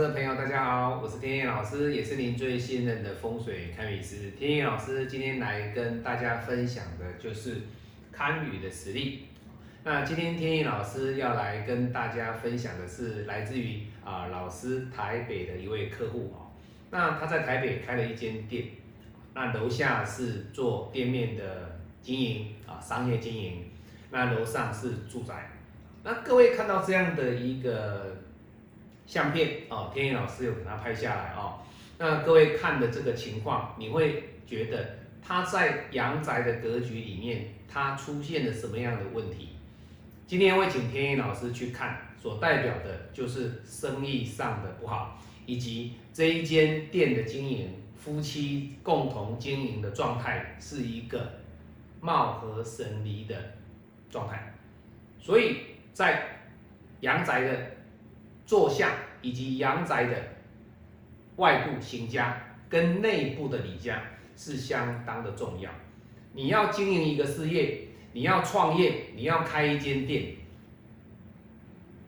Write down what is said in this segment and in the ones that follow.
的朋友，大家好，我是天野老师，也是您最信任的风水堪舆师。天野老师今天来跟大家分享的就是堪舆的实力。那今天天野老师要来跟大家分享的是来自于啊老师台北的一位客户哦。那他在台北开了一间店，那楼下是做店面的经营啊，商业经营，那楼上是住宅。那各位看到这样的一个相片哦，天野老师有给他拍下来哦。那各位看的这个情况，你会觉得他在阳宅的格局里面，它出现了什么样的问题？今天会请天野老师去看，所代表的就是生意上的不好，以及这一间店的经营，夫妻共同经营的状态是一个貌合神离的状态，所以。在阳宅的坐向以及阳宅的外部行家跟内部的里家是相当的重要。你要经营一个事业，你要创业，你要开一间店，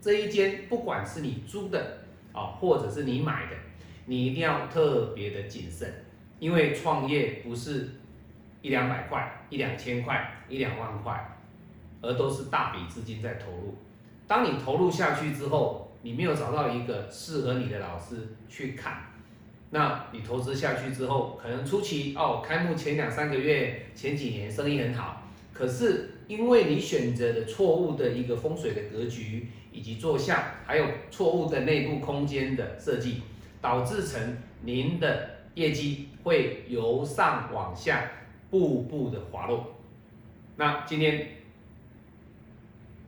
这一间不管是你租的啊，或者是你买的，你一定要特别的谨慎，因为创业不是一两百块、一两千块、一两万块。而都是大笔资金在投入。当你投入下去之后，你没有找到一个适合你的老师去看，那你投资下去之后，可能初期哦，开幕前两三个月、前几年生意很好，可是因为你选择的错误的一个风水的格局，以及坐向，还有错误的内部空间的设计，导致成您的业绩会由上往下步步的滑落。那今天。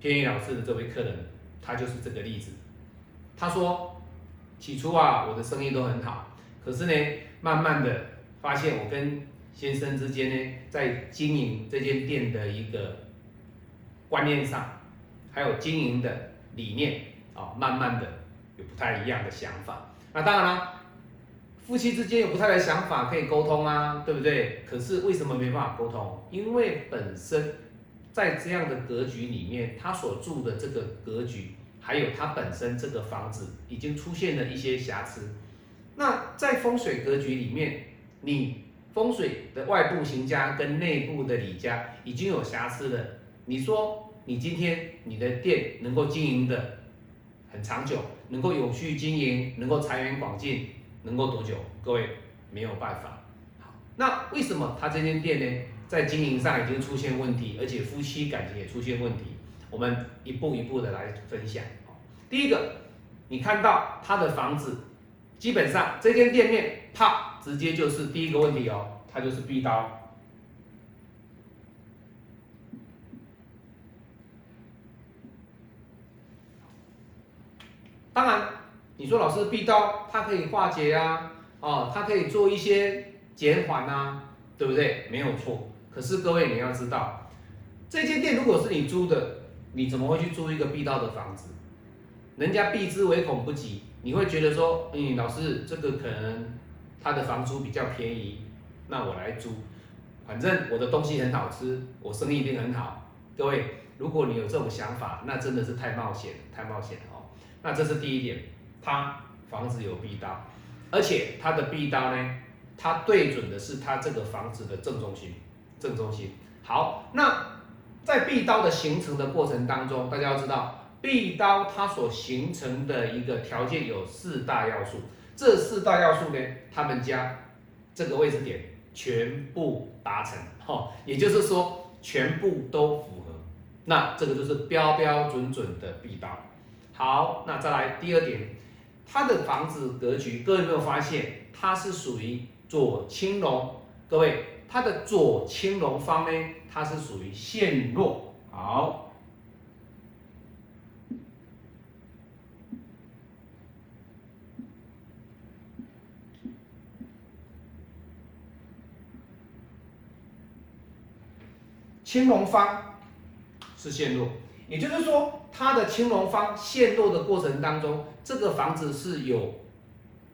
天宇老师的这位客人，他就是这个例子。他说，起初啊，我的生意都很好，可是呢，慢慢的发现我跟先生之间呢，在经营这间店的一个观念上，还有经营的理念啊，慢慢的有不太一样的想法。那当然了，夫妻之间有不太的想法可以沟通啊，对不对？可是为什么没办法沟通？因为本身。在这样的格局里面，他所住的这个格局，还有他本身这个房子，已经出现了一些瑕疵。那在风水格局里面，你风水的外部行家跟内部的里家已经有瑕疵了。你说你今天你的店能够经营的很长久，能够有序经营，能够财源广进，能够多久？各位没有办法。好，那为什么他这间店呢？在经营上已经出现问题，而且夫妻感情也出现问题。我们一步一步的来分享。第一个，你看到他的房子，基本上这间店面，啪，直接就是第一个问题哦，它就是壁刀。当然，你说老师壁刀，它可以化解啊，哦，它可以做一些减缓啊，对不对？没有错。可是各位你要知道，这间店如果是你租的，你怎么会去租一个必到的房子？人家避之唯恐不及，你会觉得说，嗯，老师这个可能他的房租比较便宜，那我来租，反正我的东西很好吃，我生意一定很好。各位，如果你有这种想法，那真的是太冒险，太冒险了哦。那这是第一点，他房子有必刀，而且他的必刀呢，他对准的是他这个房子的正中心。正中心好，那在壁刀的形成的过程当中，大家要知道，壁刀它所形成的一个条件有四大要素，这四大要素呢，他们家这个位置点全部达成，哈，也就是说全部都符合，那这个就是标标准准的壁刀。好，那再来第二点，它的房子格局，各位有没有发现，它是属于左青龙，各位。它的左青龙方呢，它是属于陷落。好，青龙方是陷落，也就是说，它的青龙方陷落的过程当中，这个房子是有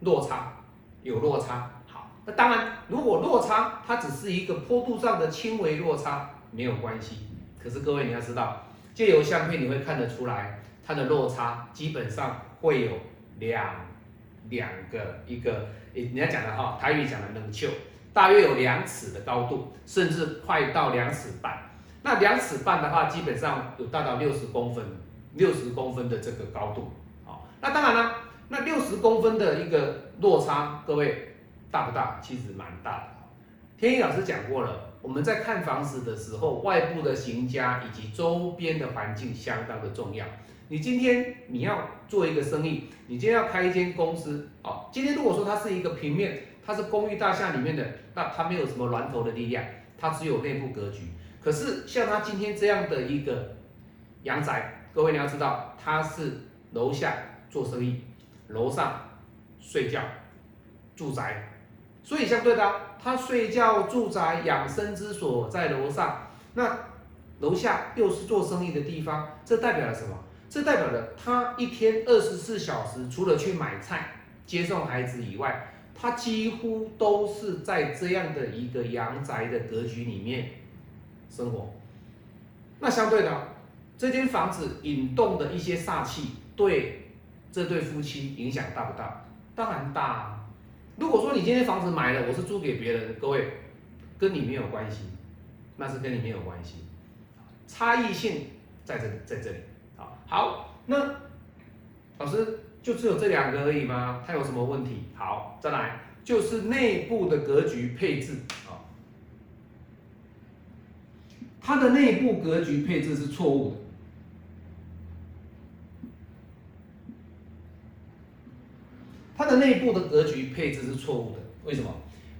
落差，有落差。那当然，如果落差它只是一个坡度上的轻微落差，没有关系。可是各位你要知道，借由相片你会看得出来，它的落差基本上会有两两个一个，人家讲的哈，台语讲的冷丘，大约有两尺的高度，甚至快到两尺半。那两尺半的话，基本上有达到六十公分，六十公分的这个高度。好，那当然了，那六十公分的一个落差，各位大不大？其实蛮大的。天一老师讲过了，我们在看房子的时候，外部的行家以及周边的环境相当的重要。你今天你要做一个生意，你今天要开一间公司，哦，今天如果说它是一个平面，它是公寓大厦里面的，那它没有什么峦头的力量，它只有内部格局。可是像它今天这样的一个阳宅，各位你要知道，它是楼下做生意，楼上睡觉，住宅，所以相对的，他睡觉、住宅、养生之所在楼上，那楼下又是做生意的地方，这代表了什么？这代表了他一天二十四小时，除了去买菜、接送孩子以外，他几乎都是在这样的一个阳宅的格局里面生活。那相对的，这间房子引动的一些煞气，对这对夫妻影响大不大？当然大。如果说你今天房子买了，我是租给别人，各位跟你没有关系，那是跟你没有关系。差异性在这里，在这里。好，好那老师就只有这两个而已吗？它有什么问题？好，再来就是内部的格局配置啊，它的内部格局配置是错误的，它的内部的格局配置是错误的，为什么？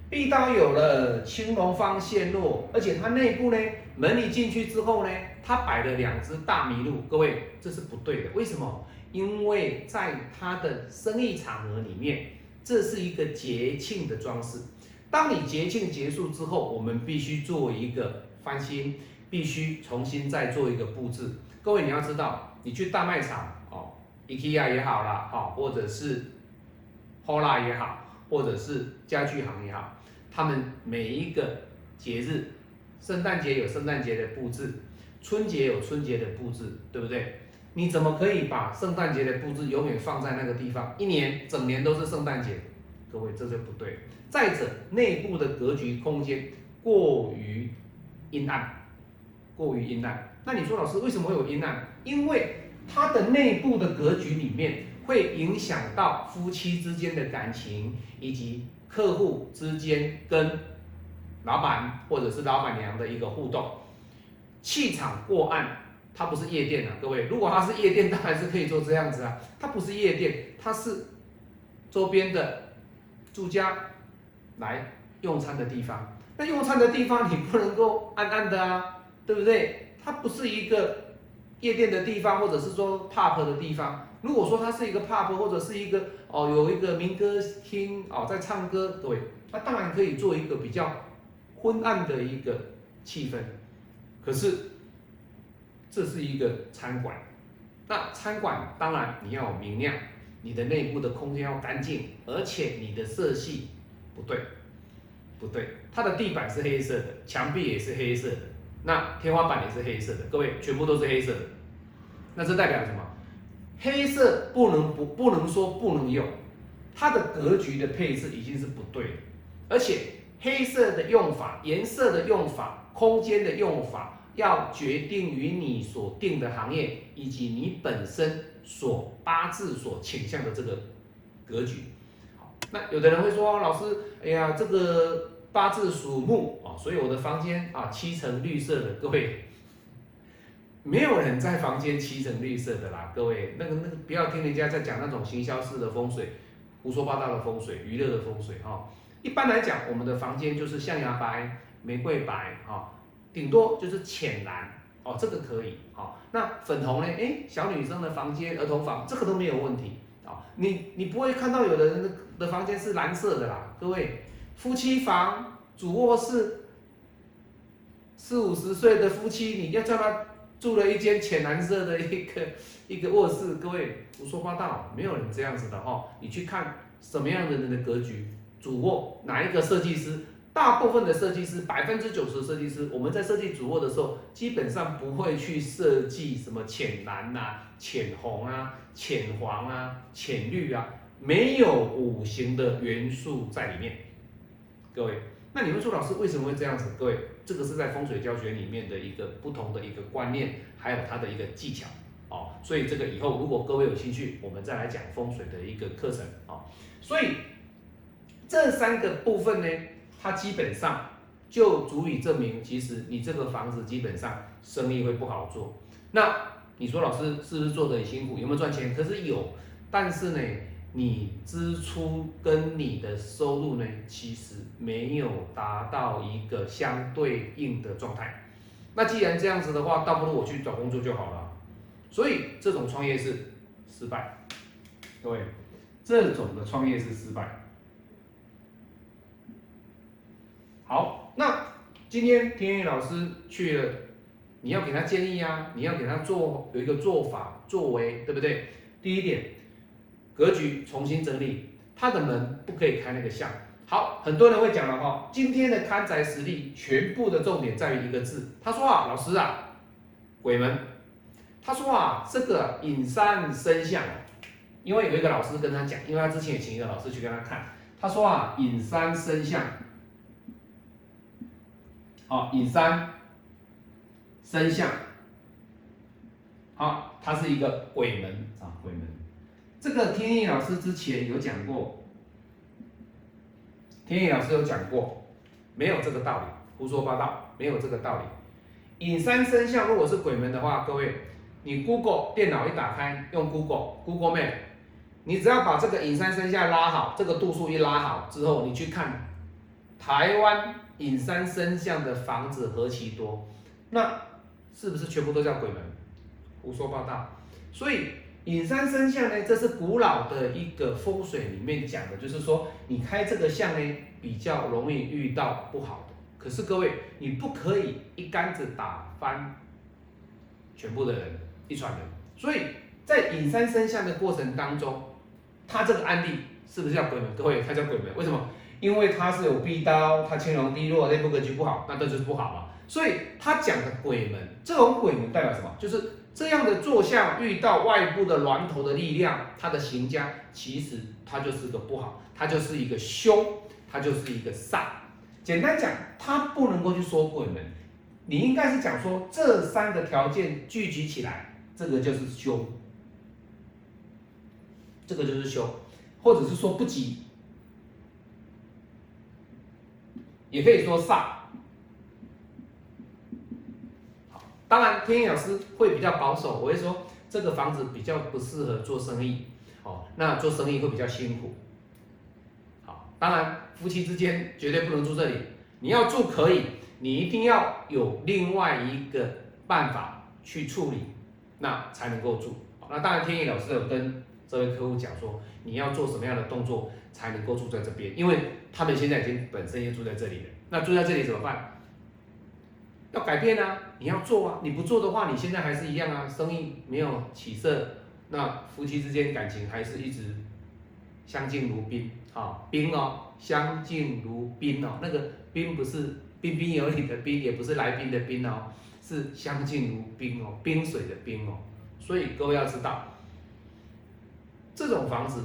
壁刀有了青龙方陷落，而且它内部呢，门里进去之后呢，它摆了两只大麋鹿，各位这是不对的。为什么？因为在它的生意场合里面，这是一个节庆的装饰。当你节庆结束之后，我们必须做一个翻新，必须重新再做一个布置。各位你要知道，你去大卖场哦，IKEA 也好啦，好，或者是 Pola 也好，或者是家具行也好。他们每一个节日，圣诞节有圣诞节的布置，春节有春节的布置，对不对？你怎么可以把圣诞节的布置永远放在那个地方，一年整年都是圣诞节？各位，这就不对。再者，内部的格局空间过于阴暗，过于阴暗。那你说老师为什么会有阴暗？因为它的内部的格局里面会影响到夫妻之间的感情以及。客户之间跟老板或者是老板娘的一个互动，气场过暗，它不是夜店啊，各位，如果它是夜店，当然是可以做这样子啊，它不是夜店，它是周边的住家来用餐的地方，那用餐的地方你不能够暗暗的啊，对不对？它不是一个。夜店的地方，或者是说 pub 的地方，如果说它是一个 pub，或者是一个哦有一个民歌厅哦在唱歌，各位，那当然可以做一个比较昏暗的一个气氛。可是这是一个餐馆，那餐馆当然你要明亮，你的内部的空间要干净，而且你的色系不对，不对，它的地板是黑色的，墙壁也是黑色的。那天花板也是黑色的，各位全部都是黑色的，那这代表什么？黑色不能不不能说不能用，它的格局的配置已经是不对的，而且黑色的用法、颜色的用法、空间的用法，要决定于你所定的行业以及你本身所八字所倾向的这个格局。好，那有的人会说，老师，哎呀，这个。八字属木啊，所以我的房间啊漆成绿色的。各位，没有人在房间漆成绿色的啦。各位，那个那个不要听人家在讲那种行销式的风水，胡说八道的风水，娱乐的风水哈。一般来讲，我们的房间就是象牙白、玫瑰白哈，顶多就是浅蓝哦，这个可以好。那粉红呢？哎，小女生的房间、儿童房这个都没有问题啊。你你不会看到有的人的房间是蓝色的啦，各位。夫妻房主卧室，四五十岁的夫妻，你要叫他住了一间浅蓝色的一个 一个卧室，各位胡说八道，没有人这样子的哈。你去看什么样的人的格局，主卧哪一个设计师？大部分的设计师，百分之九十的设计师，我们在设计主卧的时候，基本上不会去设计什么浅蓝呐、浅红啊、浅黄啊、浅绿啊。没有五行的元素在里面。各位，那你们说老师为什么会这样子？各位，这个是在风水教学里面的一个不同的一个观念，还有它的一个技巧哦。所以这个以后如果各位有兴趣，我们再来讲风水的一个课程哦。所以这三个部分呢，它基本上就足以证明，其实你这个房子基本上生意会不好做。那你说老师是不是做的很辛苦？有没有赚钱？可是有，但是呢？你支出跟你的收入呢，其实没有达到一个相对应的状态。那既然这样子的话，倒不如我去找工作就好了。所以这种创业是失败。各位，这种的创业是失败。好，那今天天宇老师去了，你要给他建议啊，你要给他做有一个做法作为，对不对？第一点。格局重新整理，他的门不可以开那个向。好，很多人会讲了哈，今天的看宅实力全部的重点在于一个字。他说啊，老师啊，鬼门。他说啊，这个隐山生相，因为有一个老师跟他讲，因为他之前也请一个老师去跟他看。他说啊，隐山生相，哦，隐山生相，好，它是一个，鬼门。这个天意老师之前有讲过，天意老师有讲过，没有这个道理，胡说八道，没有这个道理。隐山生相如果是鬼门的话，各位，你 Google 电脑一打开，用 Google Google Map，你只要把这个隐山生相拉好，这个度数一拉好之后，你去看台湾隐山生相的房子何其多，那是不是全部都叫鬼门？胡说八道，所以。隐山生相呢，这是古老的一个风水里面讲的，就是说你开这个相呢，比较容易遇到不好的。可是各位，你不可以一竿子打翻全部的人，一船人。所以在隐山生相的过程当中，他这个案例是不是叫鬼门？各位，他叫鬼门，为什么？因为他是有逼刀，他青龙低落，内部格局不好，那这就是不好嘛。所以他讲的鬼门，这种鬼门代表什么？就是。这样的坐向遇到外部的峦头的力量，它的行家其实它就是个不好，它就是一个凶，它就是一个煞。简单讲，它不能够去说鬼门，你应该是讲说这三个条件聚集起来，这个就是凶，这个就是凶，或者是说不吉，也可以说煞。当然，天意老师会比较保守，我会说这个房子比较不适合做生意，哦，那做生意会比较辛苦。好，当然夫妻之间绝对不能住这里，你要住可以，你一定要有另外一个办法去处理，那才能够住。那当然，天意老师有跟这位客户讲说，你要做什么样的动作才能够住在这边，因为他们现在已经本身也住在这里了，那住在这里怎么办？要改变啊！你要做啊！你不做的话，你现在还是一样啊，生意没有起色，那夫妻之间感情还是一直相敬如宾啊，冰哦，相敬如宾哦，那个冰不是彬彬有礼的彬，也不是来宾的宾哦，是相敬如宾哦，冰水的冰哦。所以各位要知道，这种房子，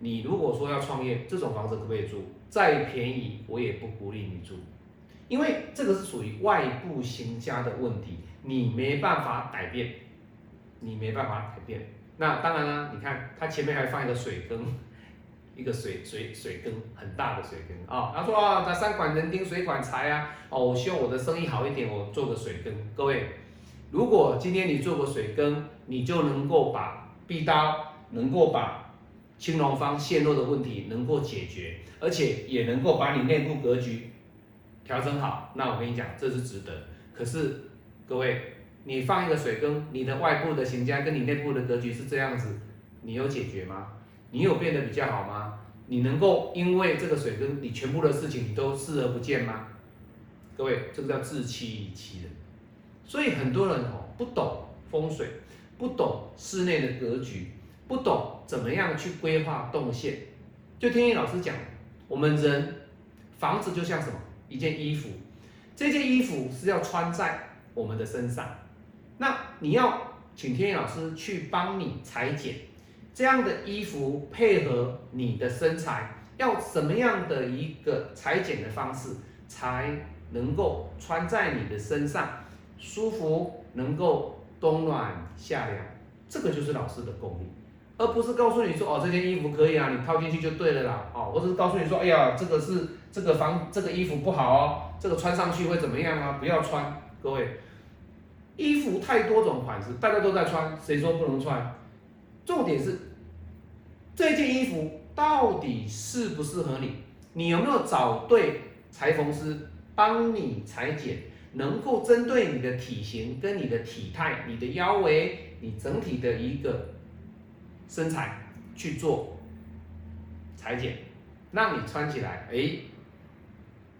你如果说要创业，这种房子可不可以住？再便宜我也不鼓励你住。因为这个是属于外部行家的问题，你没办法改变，你没办法改变。那当然了，你看他前面还放一个水坑，一个水水水坑很大的水坑啊。他说啊，那三管人丁水管财啊，哦，我希望我的生意好一点，我做个水坑。各位，如果今天你做个水坑，你就能够把壁刀，能够把青龙方陷落的问题能够解决，而且也能够把你内部格局。调整好，那我跟你讲，这是值得。可是各位，你放一个水坑，你的外部的行家跟你内部的格局是这样子，你有解决吗？你有变得比较好吗？你能够因为这个水坑，你全部的事情你都视而不见吗？各位，这个叫自欺欺人。所以很多人哦，不懂风水，不懂室内的格局，不懂怎么样去规划动线。就天意老师讲，我们人房子就像什么？一件衣服，这件衣服是要穿在我们的身上。那你要请天意老师去帮你裁剪，这样的衣服配合你的身材，要什么样的一个裁剪的方式，才能够穿在你的身上舒服，能够冬暖夏凉，这个就是老师的功力，而不是告诉你说哦这件衣服可以啊，你套进去就对了啦，哦，我只是告诉你说哎呀这个是这个房这个衣服不好哦，这个穿上去会怎么样啊，不要穿，各位。衣服太多种款式，大家都在穿，谁说不能穿？重点是这件衣服到底适不适合你？你有没有找对裁缝师帮你裁剪，能够针对你的体型跟你的体态、你的腰围、你整体的一个身材去做裁剪，让你穿起来哎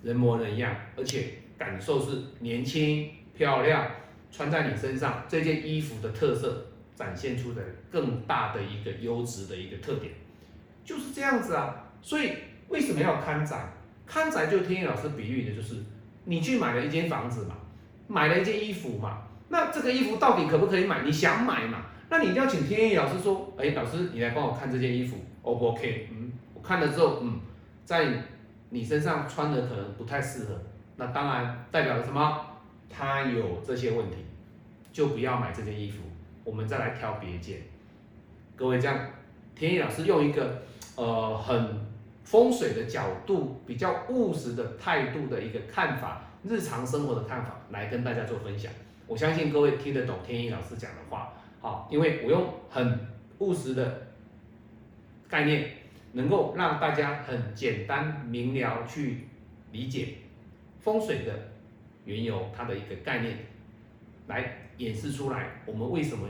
人模人样，而且感受是年轻漂亮。穿在你身上，这件衣服的特色展现出的更大的一个优质的一个特点，就是这样子啊。所以为什么要看宅？看宅就天意老师比喻的就是，你去买了一间房子嘛，买了一件衣服嘛，那这个衣服到底可不可以买？你想买嘛？那你一定要请天意老师说，哎，老师你来帮我看这件衣服，O 不 OK？嗯，我看了之后，嗯，在你身上穿的可能不太适合，那当然代表了什么？他有这些问题，就不要买这件衣服，我们再来挑别件。各位这样，天意老师用一个呃很风水的角度，比较务实的态度的一个看法，日常生活的看法来跟大家做分享。我相信各位听得懂天意老师讲的话，好，因为我用很务实的概念，能够让大家很简单明了去理解风水的。缘由，它的一个概念，来演示出来。我们为什么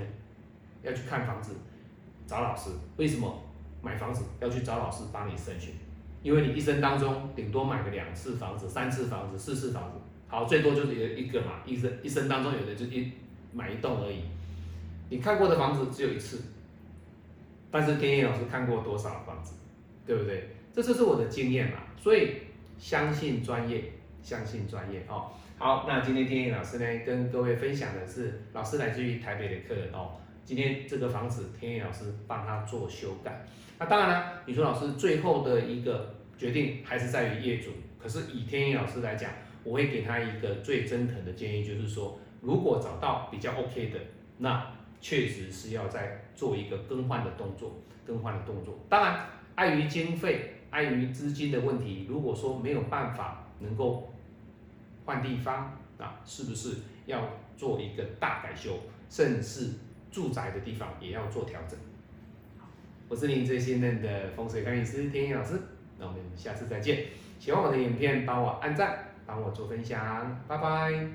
要去看房子，找老师？为什么买房子要去找老师帮你筛选？因为你一生当中顶多买个两次房子、三次房子、四次房子，好，最多就是有一个嘛。一生一生当中有的就一买一栋而已。你看过的房子只有一次，但是天野老师看过多少房子，对不对？这就是我的经验嘛。所以相信专业，相信专业哦。好，那今天天意老师呢，跟各位分享的是老师来自于台北的客人哦。今天这个房子，天意老师帮他做修改。那当然了，你说老师最后的一个决定还是在于业主。可是以天意老师来讲，我会给他一个最真诚的建议，就是说，如果找到比较 OK 的，那确实是要再做一个更换的动作，更换的动作。当然，碍于经费、碍于资金的问题，如果说没有办法能够。换地方啊，是不是要做一个大改修？甚至住宅的地方也要做调整。我是您最信任的风水管理师天意老师，那我们下次再见。喜欢我的影片，帮我按赞，帮我做分享，拜拜。